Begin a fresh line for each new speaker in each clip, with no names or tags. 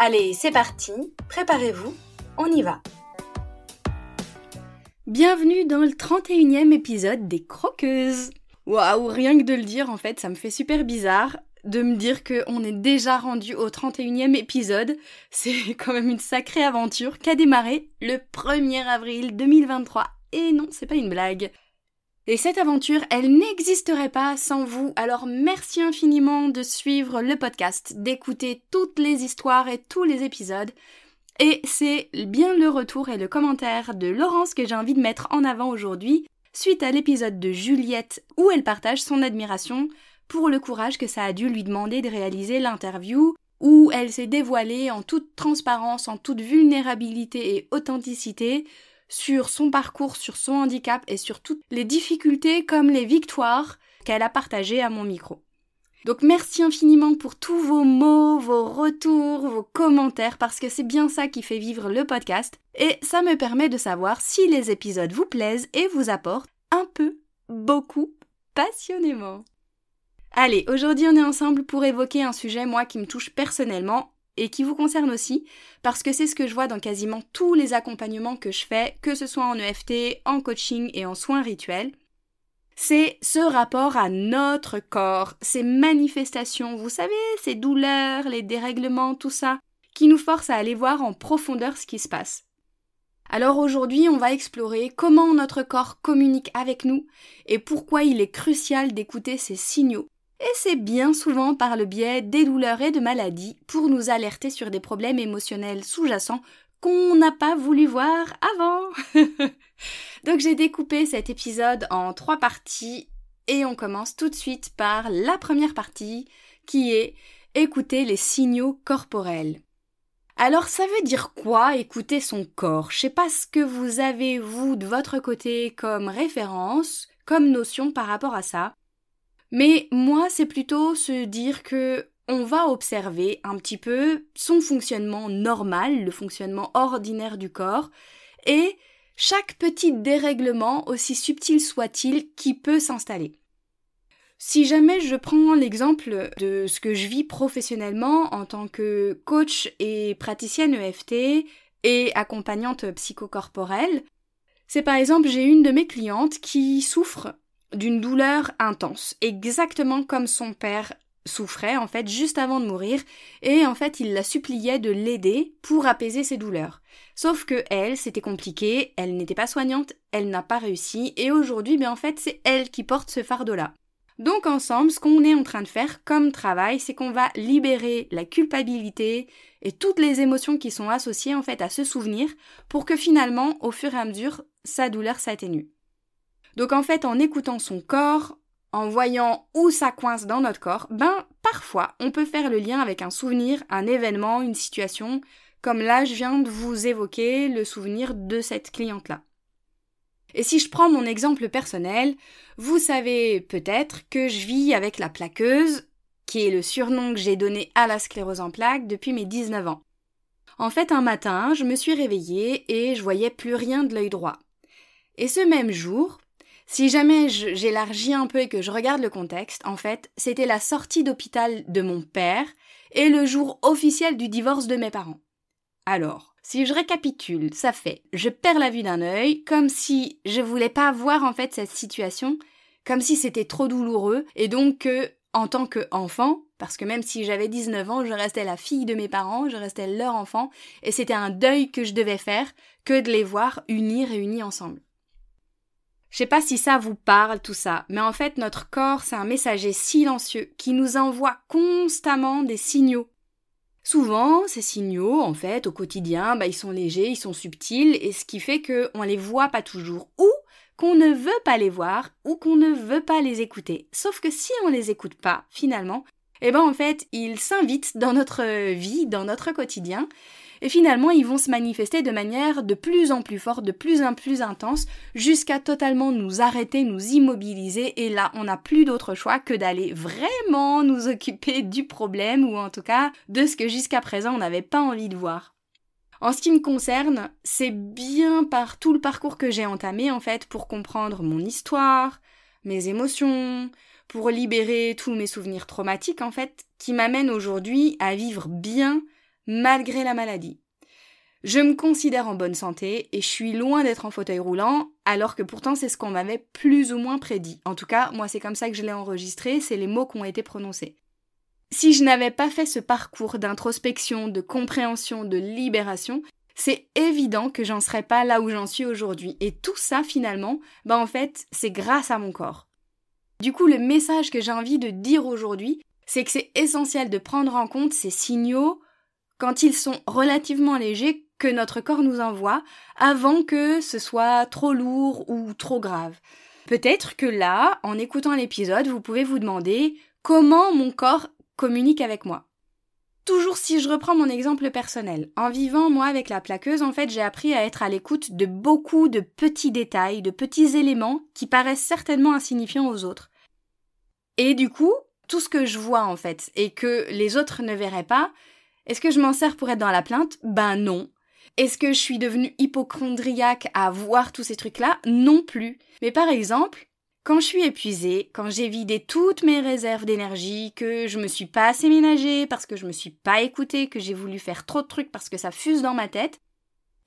Allez, c'est parti, préparez-vous, on y va. Bienvenue dans le 31e épisode des Croqueuses. Waouh, rien que de le dire, en fait, ça me fait super bizarre de me dire qu'on est déjà rendu au 31e épisode. C'est quand même une sacrée aventure qui a démarré le 1er avril 2023. Et non, c'est pas une blague. Et cette aventure, elle n'existerait pas sans vous. Alors merci infiniment de suivre le podcast, d'écouter toutes les histoires et tous les épisodes. Et c'est bien le retour et le commentaire de Laurence que j'ai envie de mettre en avant aujourd'hui, suite à l'épisode de Juliette où elle partage son admiration pour le courage que ça a dû lui demander de réaliser l'interview, où elle s'est dévoilée en toute transparence, en toute vulnérabilité et authenticité, sur son parcours, sur son handicap et sur toutes les difficultés comme les victoires qu'elle a partagées à mon micro. Donc merci infiniment pour tous vos mots, vos retours, vos commentaires, parce que c'est bien ça qui fait vivre le podcast, et ça me permet de savoir si les épisodes vous plaisent et vous apportent un peu, beaucoup, passionnément. Allez, aujourd'hui on est ensemble pour évoquer un sujet moi qui me touche personnellement et qui vous concerne aussi, parce que c'est ce que je vois dans quasiment tous les accompagnements que je fais, que ce soit en EFT, en coaching et en soins rituels. C'est ce rapport à notre corps, ces manifestations, vous savez, ces douleurs, les dérèglements, tout ça, qui nous forcent à aller voir en profondeur ce qui se passe. Alors aujourd'hui, on va explorer comment notre corps communique avec nous et pourquoi il est crucial d'écouter ces signaux et c'est bien souvent par le biais des douleurs et de maladies pour nous alerter sur des problèmes émotionnels sous-jacents qu'on n'a pas voulu voir avant. Donc j'ai découpé cet épisode en trois parties et on commence tout de suite par la première partie qui est écouter les signaux corporels. Alors ça veut dire quoi écouter son corps? Je sais pas ce que vous avez vous de votre côté comme référence, comme notion par rapport à ça. Mais moi, c'est plutôt se dire que on va observer un petit peu son fonctionnement normal, le fonctionnement ordinaire du corps, et chaque petit dérèglement, aussi subtil soit-il, qui peut s'installer. Si jamais je prends l'exemple de ce que je vis professionnellement en tant que coach et praticienne EFT et accompagnante psychocorporelle, c'est par exemple j'ai une de mes clientes qui souffre d'une douleur intense, exactement comme son père souffrait en fait juste avant de mourir et en fait il la suppliait de l'aider pour apaiser ses douleurs. Sauf que elle, c'était compliqué, elle n'était pas soignante, elle n'a pas réussi et aujourd'hui bien en fait c'est elle qui porte ce fardeau-là. Donc ensemble, ce qu'on est en train de faire comme travail, c'est qu'on va libérer la culpabilité et toutes les émotions qui sont associées en fait à ce souvenir pour que finalement, au fur et à mesure, sa douleur s'atténue. Donc en fait, en écoutant son corps, en voyant où ça coince dans notre corps, ben parfois on peut faire le lien avec un souvenir, un événement, une situation, comme là je viens de vous évoquer le souvenir de cette cliente-là. Et si je prends mon exemple personnel, vous savez peut-être que je vis avec la plaqueuse, qui est le surnom que j'ai donné à la sclérose en plaques depuis mes 19 ans. En fait, un matin, je me suis réveillée et je voyais plus rien de l'œil droit. Et ce même jour, si jamais j'élargis un peu et que je regarde le contexte, en fait, c'était la sortie d'hôpital de mon père et le jour officiel du divorce de mes parents. Alors, si je récapitule, ça fait je perds la vue d'un œil, comme si je voulais pas voir en fait cette situation, comme si c'était trop douloureux, et donc que, en tant qu'enfant, parce que même si j'avais 19 ans, je restais la fille de mes parents, je restais leur enfant, et c'était un deuil que je devais faire que de les voir unis réunis ensemble. Je sais pas si ça vous parle tout ça, mais en fait notre corps c'est un messager silencieux qui nous envoie constamment des signaux. Souvent, ces signaux, en fait, au quotidien, bah, ils sont légers, ils sont subtils, et ce qui fait qu'on les voit pas toujours, ou qu'on ne veut pas les voir, ou qu'on ne veut pas les écouter. Sauf que si on les écoute pas, finalement, eh ben en fait, ils s'invitent dans notre vie, dans notre quotidien, et finalement ils vont se manifester de manière de plus en plus forte, de plus en plus intense, jusqu'à totalement nous arrêter, nous immobiliser, et là on n'a plus d'autre choix que d'aller vraiment nous occuper du problème, ou en tout cas de ce que jusqu'à présent on n'avait pas envie de voir. En ce qui me concerne, c'est bien par tout le parcours que j'ai entamé en fait pour comprendre mon histoire, mes émotions, pour libérer tous mes souvenirs traumatiques en fait, qui m'amènent aujourd'hui à vivre bien malgré la maladie. Je me considère en bonne santé et je suis loin d'être en fauteuil roulant, alors que pourtant c'est ce qu'on m'avait plus ou moins prédit. En tout cas, moi c'est comme ça que je l'ai enregistré, c'est les mots qui ont été prononcés. Si je n'avais pas fait ce parcours d'introspection, de compréhension, de libération, c'est évident que j'en serais pas là où j'en suis aujourd'hui. Et tout ça, finalement, bah en fait, c'est grâce à mon corps. Du coup, le message que j'ai envie de dire aujourd'hui, c'est que c'est essentiel de prendre en compte ces signaux quand ils sont relativement légers que notre corps nous envoie avant que ce soit trop lourd ou trop grave. Peut-être que là, en écoutant l'épisode, vous pouvez vous demander comment mon corps communique avec moi. Toujours si je reprends mon exemple personnel, en vivant moi avec la plaqueuse, en fait j'ai appris à être à l'écoute de beaucoup de petits détails, de petits éléments qui paraissent certainement insignifiants aux autres. Et du coup, tout ce que je vois en fait et que les autres ne verraient pas, est-ce que je m'en sers pour être dans la plainte? Ben non. Est-ce que je suis devenue hypochondriaque à voir tous ces trucs-là? Non plus. Mais par exemple, quand je suis épuisée, quand j'ai vidé toutes mes réserves d'énergie, que je me suis pas assez ménagée parce que je me suis pas écoutée, que j'ai voulu faire trop de trucs parce que ça fuse dans ma tête,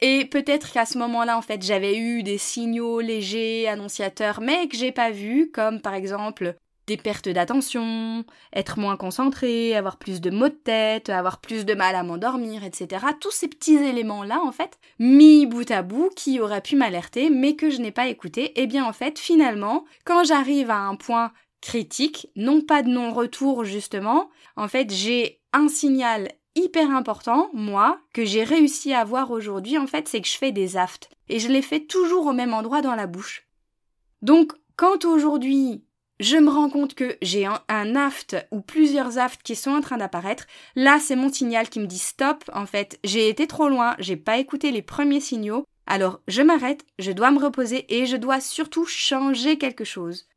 et peut-être qu'à ce moment-là, en fait, j'avais eu des signaux légers, annonciateurs, mais que j'ai pas vus, comme par exemple des pertes d'attention, être moins concentré, avoir plus de maux de tête, avoir plus de mal à m'endormir, etc. Tous ces petits éléments-là, en fait, mis bout à bout, qui auraient pu m'alerter, mais que je n'ai pas écouté, eh bien en fait, finalement, quand j'arrive à un point critique, non pas de non-retour justement, en fait, j'ai un signal hyper important, moi, que j'ai réussi à avoir aujourd'hui, en fait, c'est que je fais des aftes. Et je les fais toujours au même endroit dans la bouche. Donc, quand aujourd'hui je me rends compte que j'ai un, aft ou plusieurs afts qui sont en train d'apparaître. Là, c'est mon signal qui me dit stop. En fait, j'ai été trop loin, j'ai pas écouté les premiers signaux. Alors, je m'arrête, je dois me reposer et je dois surtout changer quelque chose.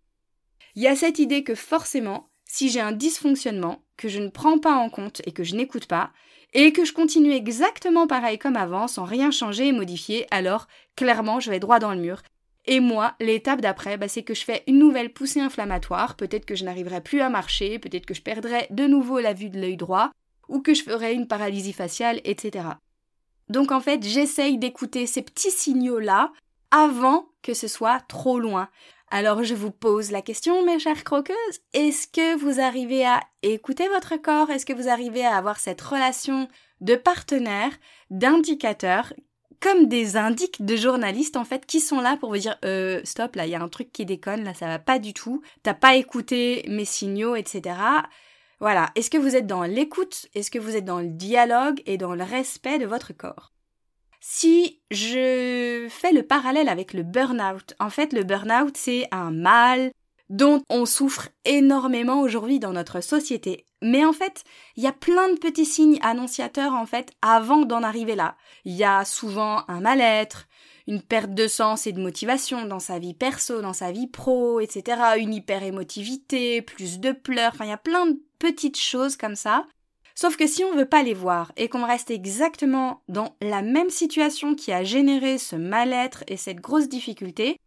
Il y a cette idée que forcément, si j'ai un dysfonctionnement, que je ne prends pas en compte et que je n'écoute pas, et que je continue exactement pareil comme avant, sans rien changer et modifier, alors clairement je vais droit dans le mur et moi, l'étape d'après, bah, c'est que je fais une nouvelle poussée inflammatoire, peut-être que je n'arriverai plus à marcher, peut-être que je perdrai de nouveau la vue de l'œil droit, ou que je ferai une paralysie faciale, etc. Donc en fait, j'essaye d'écouter ces petits signaux-là avant que ce soit trop loin. Alors je vous pose la question, mes chères croqueuses, est-ce que vous arrivez à écouter votre corps? Est-ce que vous arrivez à avoir cette relation de partenaire, d'indicateur comme des indiques de journalistes en fait qui sont là pour vous dire euh, stop là il y a un truc qui déconne là ça va pas du tout. T'as pas écouté mes signaux etc voilà. Est-ce que vous êtes dans l'écoute? Est-ce que vous êtes dans le dialogue et dans le respect de votre corps? Si je fais le parallèle avec le burn-out en fait le burn-out c'est un mal dont on souffre énormément aujourd'hui dans notre société. Mais en fait, il y a plein de petits signes annonciateurs en fait avant d'en arriver là. Il y a souvent un mal-être, une perte de sens et de motivation dans sa vie perso, dans sa vie pro, etc. Une hyper-émotivité, plus de pleurs, enfin il y a plein de petites choses comme ça. Sauf que si on veut pas les voir et qu'on reste exactement dans la même situation qui a généré ce mal-être et cette grosse difficulté,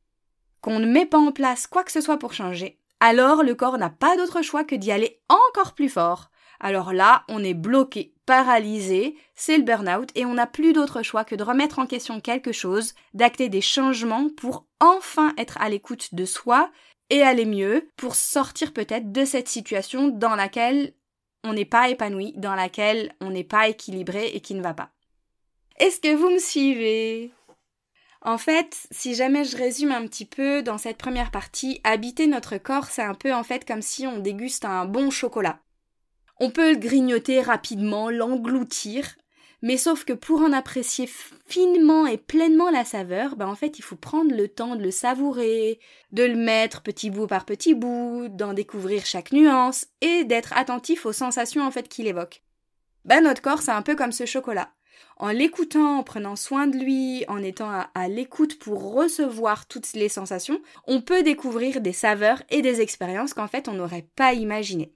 qu'on ne met pas en place quoi que ce soit pour changer, alors le corps n'a pas d'autre choix que d'y aller encore plus fort. Alors là, on est bloqué, paralysé, c'est le burn-out et on n'a plus d'autre choix que de remettre en question quelque chose, d'acter des changements pour enfin être à l'écoute de soi et aller mieux pour sortir peut-être de cette situation dans laquelle on n'est pas épanoui, dans laquelle on n'est pas équilibré et qui ne va pas. Est-ce que vous me suivez? En fait, si jamais je résume un petit peu dans cette première partie, habiter notre corps, c'est un peu en fait comme si on déguste un bon chocolat. On peut le grignoter rapidement, l'engloutir, Mais sauf que pour en apprécier finement et pleinement la saveur, ben en fait il faut prendre le temps de le savourer, de le mettre petit bout par petit bout, d'en découvrir chaque nuance et d'être attentif aux sensations en fait qu'il évoque. Ben notre corps c'est un peu comme ce chocolat. En l'écoutant, en prenant soin de lui, en étant à, l'écoute pour recevoir toutes les sensations, on peut découvrir des saveurs et des expériences qu'en fait on n'aurait pas imaginées.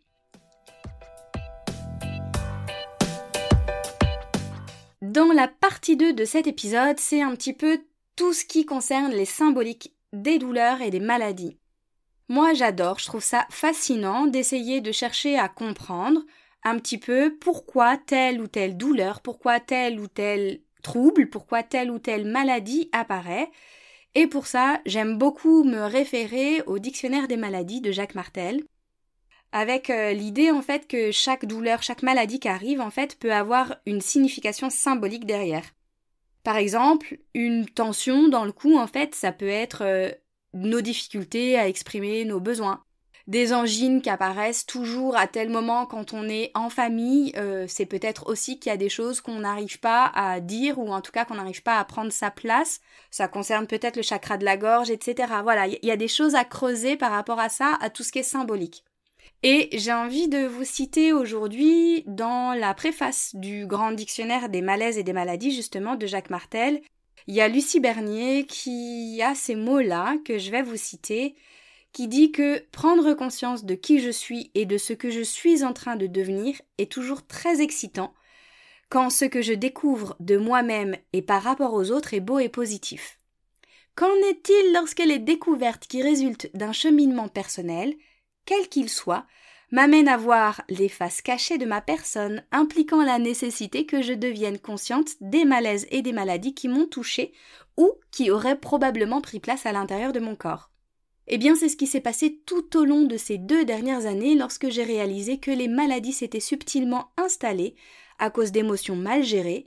Dans la partie 2 de cet épisode, c'est un petit peu tout ce qui concerne les symboliques des douleurs et des maladies. Moi j'adore, je trouve ça fascinant d'essayer de chercher à comprendre un petit peu pourquoi telle ou telle douleur, pourquoi tel ou tel trouble, pourquoi telle ou telle maladie apparaît. Et pour ça, j'aime beaucoup me référer au dictionnaire des maladies de Jacques Martel, avec euh, l'idée en fait que chaque douleur, chaque maladie qui arrive en fait peut avoir une signification symbolique derrière. Par exemple, une tension dans le cou en fait, ça peut être euh, nos difficultés à exprimer nos besoins. Des angines qui apparaissent toujours à tel moment quand on est en famille, euh, c'est peut-être aussi qu'il y a des choses qu'on n'arrive pas à dire ou en tout cas qu'on n'arrive pas à prendre sa place. Ça concerne peut-être le chakra de la gorge, etc. Voilà, il y a des choses à creuser par rapport à ça, à tout ce qui est symbolique. Et j'ai envie de vous citer aujourd'hui dans la préface du grand dictionnaire des malaises et des maladies justement de Jacques Martel, il y a Lucie Bernier qui a ces mots-là que je vais vous citer, qui dit que prendre conscience de qui je suis et de ce que je suis en train de devenir est toujours très excitant, quand ce que je découvre de moi-même et par rapport aux autres est beau et positif. Qu'en est-il lorsque les découvertes qui résultent d'un cheminement personnel, quel qu'il soit, m'amène à voir les faces cachées de ma personne, impliquant la nécessité que je devienne consciente des malaises et des maladies qui m'ont touchée ou qui auraient probablement pris place à l'intérieur de mon corps. Eh bien, c'est ce qui s'est passé tout au long de ces deux dernières années lorsque j'ai réalisé que les maladies s'étaient subtilement installées à cause d'émotions mal gérées,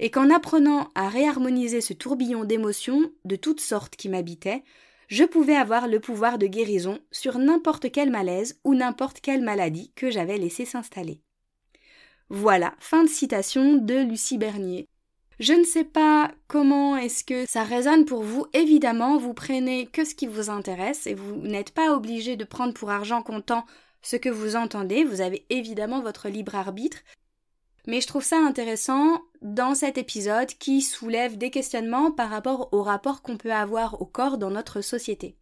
et qu'en apprenant à réharmoniser ce tourbillon d'émotions de toutes sortes qui m'habitaient, je pouvais avoir le pouvoir de guérison sur n'importe quel malaise ou n'importe quelle maladie que j'avais laissé s'installer. Voilà, fin de citation de Lucie Bernier. Je ne sais pas comment est-ce que ça résonne pour vous. Évidemment, vous prenez que ce qui vous intéresse et vous n'êtes pas obligé de prendre pour argent comptant ce que vous entendez. Vous avez évidemment votre libre arbitre. Mais je trouve ça intéressant dans cet épisode qui soulève des questionnements par rapport au rapport qu'on peut avoir au corps dans notre société.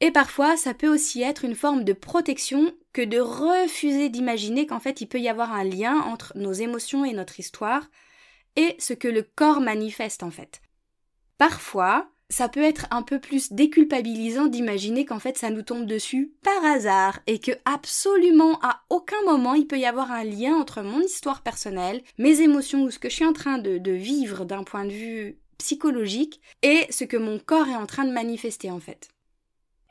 Et parfois, ça peut aussi être une forme de protection que de refuser d'imaginer qu'en fait il peut y avoir un lien entre nos émotions et notre histoire et ce que le corps manifeste en fait. Parfois, ça peut être un peu plus déculpabilisant d'imaginer qu'en fait ça nous tombe dessus par hasard et que absolument à aucun moment il peut y avoir un lien entre mon histoire personnelle, mes émotions ou ce que je suis en train de, de vivre d'un point de vue psychologique et ce que mon corps est en train de manifester en fait.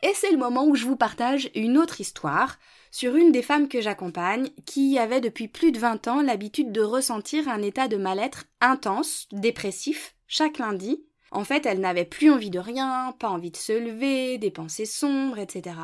Et c'est le moment où je vous partage une autre histoire sur une des femmes que j'accompagne qui avait depuis plus de 20 ans l'habitude de ressentir un état de mal-être intense, dépressif, chaque lundi, en fait, elle n'avait plus envie de rien, pas envie de se lever, des pensées sombres, etc.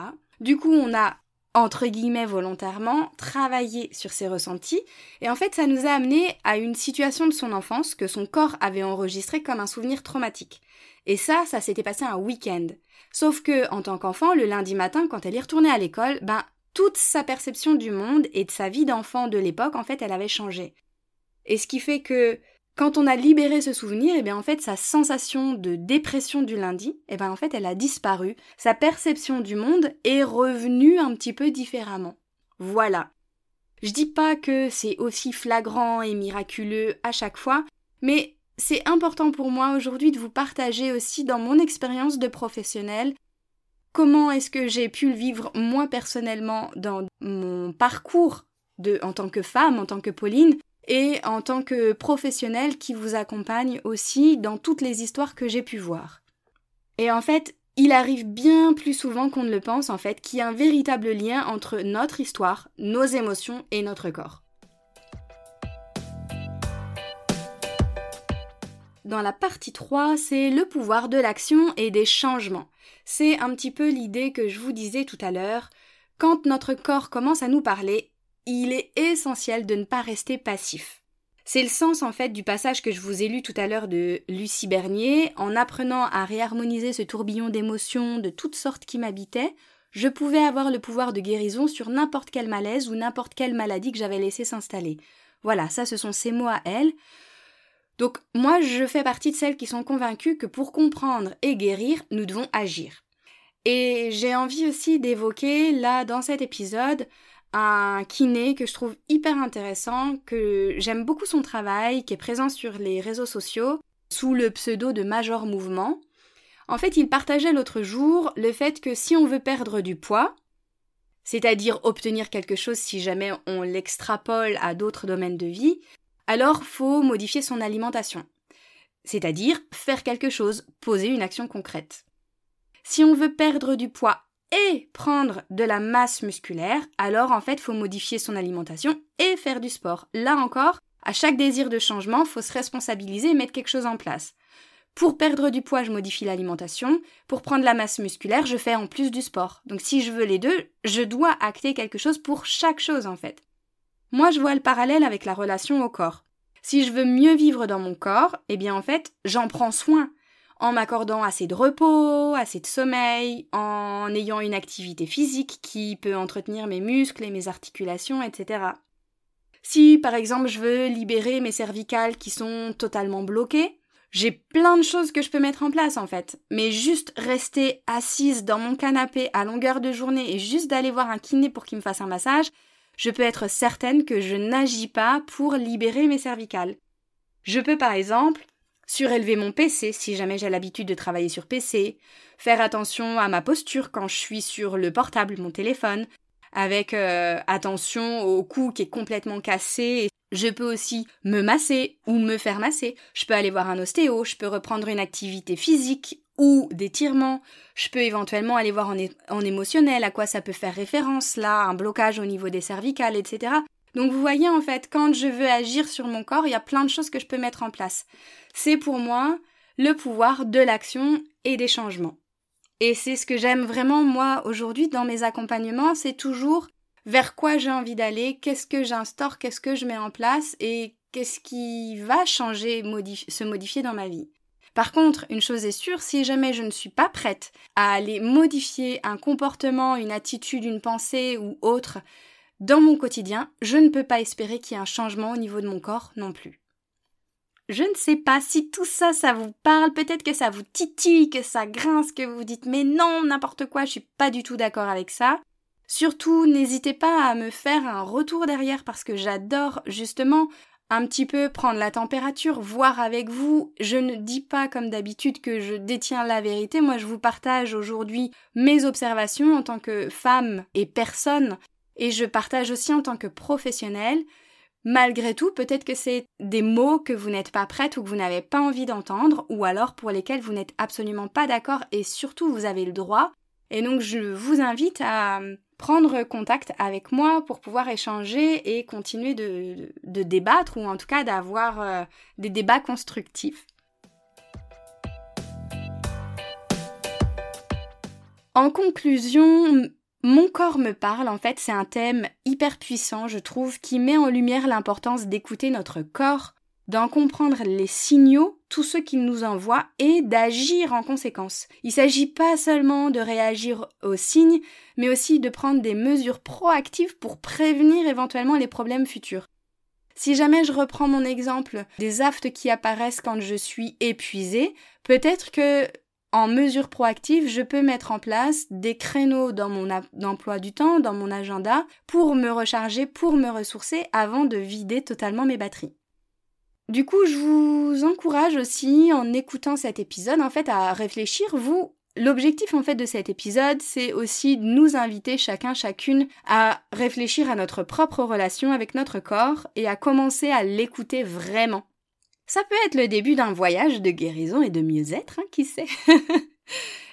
Du coup, on a entre guillemets volontairement travaillé sur ses ressentis et en fait ça nous a amené à une situation de son enfance que son corps avait enregistré comme un souvenir traumatique. Et ça, ça s'était passé un week-end. Sauf que, en tant qu'enfant, le lundi matin, quand elle est retournée à l'école, ben, toute sa perception du monde et de sa vie d'enfant de l'époque, en fait, elle avait changé. Et ce qui fait que quand on a libéré ce souvenir, et eh bien en fait sa sensation de dépression du lundi, et eh bien en fait elle a disparu. Sa perception du monde est revenue un petit peu différemment. Voilà. Je dis pas que c'est aussi flagrant et miraculeux à chaque fois, mais c'est important pour moi aujourd'hui de vous partager aussi dans mon expérience de professionnel comment est-ce que j'ai pu le vivre moi personnellement dans mon parcours de en tant que femme, en tant que Pauline, et en tant que professionnel qui vous accompagne aussi dans toutes les histoires que j'ai pu voir. Et en fait, il arrive bien plus souvent qu'on ne le pense en fait qu'il y a un véritable lien entre notre histoire, nos émotions et notre corps. Dans la partie 3, c'est le pouvoir de l'action et des changements. C'est un petit peu l'idée que je vous disais tout à l'heure. Quand notre corps commence à nous parler, il est essentiel de ne pas rester passif. C'est le sens en fait du passage que je vous ai lu tout à l'heure de Lucie Bernier. En apprenant à réharmoniser ce tourbillon d'émotions de toutes sortes qui m'habitaient, je pouvais avoir le pouvoir de guérison sur n'importe quel malaise ou n'importe quelle maladie que j'avais laissé s'installer. Voilà, ça ce sont ses mots à elle. Donc moi je fais partie de celles qui sont convaincues que pour comprendre et guérir, nous devons agir. Et j'ai envie aussi d'évoquer là dans cet épisode un kiné que je trouve hyper intéressant, que j'aime beaucoup son travail, qui est présent sur les réseaux sociaux sous le pseudo de Major Mouvement. En fait, il partageait l'autre jour le fait que si on veut perdre du poids, c'est-à-dire obtenir quelque chose si jamais on l'extrapole à d'autres domaines de vie, alors faut modifier son alimentation. C'est-à-dire faire quelque chose, poser une action concrète. Si on veut perdre du poids et prendre de la masse musculaire, alors en fait, faut modifier son alimentation et faire du sport. Là encore, à chaque désir de changement, faut se responsabiliser et mettre quelque chose en place. Pour perdre du poids, je modifie l'alimentation. Pour prendre la masse musculaire, je fais en plus du sport. Donc si je veux les deux, je dois acter quelque chose pour chaque chose en fait. Moi, je vois le parallèle avec la relation au corps. Si je veux mieux vivre dans mon corps, eh bien en fait, j'en prends soin en m'accordant assez de repos, assez de sommeil, en ayant une activité physique qui peut entretenir mes muscles et mes articulations, etc. Si par exemple je veux libérer mes cervicales qui sont totalement bloquées, j'ai plein de choses que je peux mettre en place en fait. Mais juste rester assise dans mon canapé à longueur de journée et juste d'aller voir un kiné pour qu'il me fasse un massage, je peux être certaine que je n'agis pas pour libérer mes cervicales. Je peux par exemple surélever mon PC si jamais j'ai l'habitude de travailler sur PC, faire attention à ma posture quand je suis sur le portable, mon téléphone, avec euh, attention au cou qui est complètement cassé. Je peux aussi me masser ou me faire masser. Je peux aller voir un ostéo, je peux reprendre une activité physique ou d'étirement. Je peux éventuellement aller voir en, en émotionnel à quoi ça peut faire référence là, un blocage au niveau des cervicales, etc. Donc vous voyez en fait, quand je veux agir sur mon corps, il y a plein de choses que je peux mettre en place. C'est pour moi le pouvoir de l'action et des changements. Et c'est ce que j'aime vraiment moi aujourd'hui dans mes accompagnements, c'est toujours vers quoi j'ai envie d'aller, qu'est-ce que j'instaure, qu'est-ce que je mets en place et qu'est-ce qui va changer, se modifier dans ma vie. Par contre, une chose est sûre, si jamais je ne suis pas prête à aller modifier un comportement, une attitude, une pensée ou autre dans mon quotidien, je ne peux pas espérer qu'il y ait un changement au niveau de mon corps non plus. Je ne sais pas si tout ça, ça vous parle, peut-être que ça vous titille, que ça grince, que vous dites mais non, n'importe quoi, je suis pas du tout d'accord avec ça. Surtout, n'hésitez pas à me faire un retour derrière parce que j'adore justement un petit peu prendre la température, voir avec vous. Je ne dis pas comme d'habitude que je détiens la vérité. Moi, je vous partage aujourd'hui mes observations en tant que femme et personne et je partage aussi en tant que professionnelle. Malgré tout, peut-être que c'est des mots que vous n'êtes pas prête ou que vous n'avez pas envie d'entendre, ou alors pour lesquels vous n'êtes absolument pas d'accord et surtout vous avez le droit. Et donc je vous invite à prendre contact avec moi pour pouvoir échanger et continuer de, débattre ou en tout cas d'avoir euh, des débats constructifs. En conclusion, mon corps me parle, en fait, c'est un thème hyper puissant, je trouve, qui met en lumière l'importance d'écouter notre corps, d'en comprendre les signaux, tous ceux qu'il nous envoie, et d'agir en conséquence. Il ne s'agit pas seulement de réagir aux signes, mais aussi de prendre des mesures proactives pour prévenir éventuellement les problèmes futurs. Si jamais je reprends mon exemple des aftes qui apparaissent quand je suis épuisée, peut-être que en mesure proactive, je peux mettre en place des créneaux dans mon emploi du temps, dans mon agenda, pour me recharger, pour me ressourcer avant de vider totalement mes batteries. Du coup, je vous encourage aussi, en écoutant cet épisode, en fait, à réfléchir, vous, L'objectif en fait de cet épisode, c'est aussi de nous inviter chacun chacune à réfléchir à notre propre relation avec notre corps et à commencer à l'écouter vraiment. Ça peut être le début d'un voyage de guérison et de mieux-être, hein, qui sait?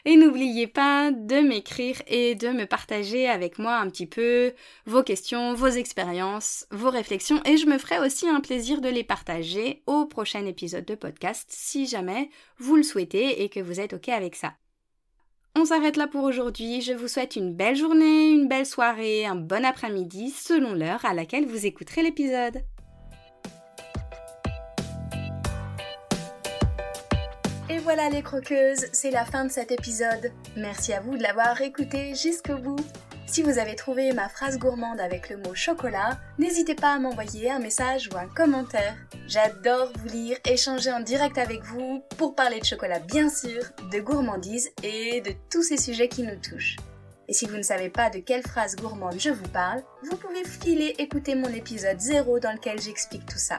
et n'oubliez pas de m'écrire et de me partager avec moi un petit peu vos questions, vos expériences, vos réflexions et je me ferai aussi un plaisir de les partager au prochain épisode de podcast si jamais vous le souhaitez et que vous êtes OK avec ça. On s'arrête là pour aujourd'hui. Je vous souhaite une belle journée, une belle soirée, un bon après-midi selon l'heure à laquelle vous écouterez l'épisode. Et voilà les croqueuses, c'est la fin de cet épisode. Merci à vous de l'avoir écouté jusqu'au bout. Si vous avez trouvé ma phrase gourmande avec le mot chocolat, n'hésitez pas à m'envoyer un message ou un commentaire. J'adore vous lire, échanger en direct avec vous pour parler de chocolat bien sûr, de gourmandise et de tous ces sujets qui nous touchent. Et si vous ne savez pas de quelle phrase gourmande je vous parle, vous pouvez filer écouter mon épisode 0 dans lequel j'explique tout ça.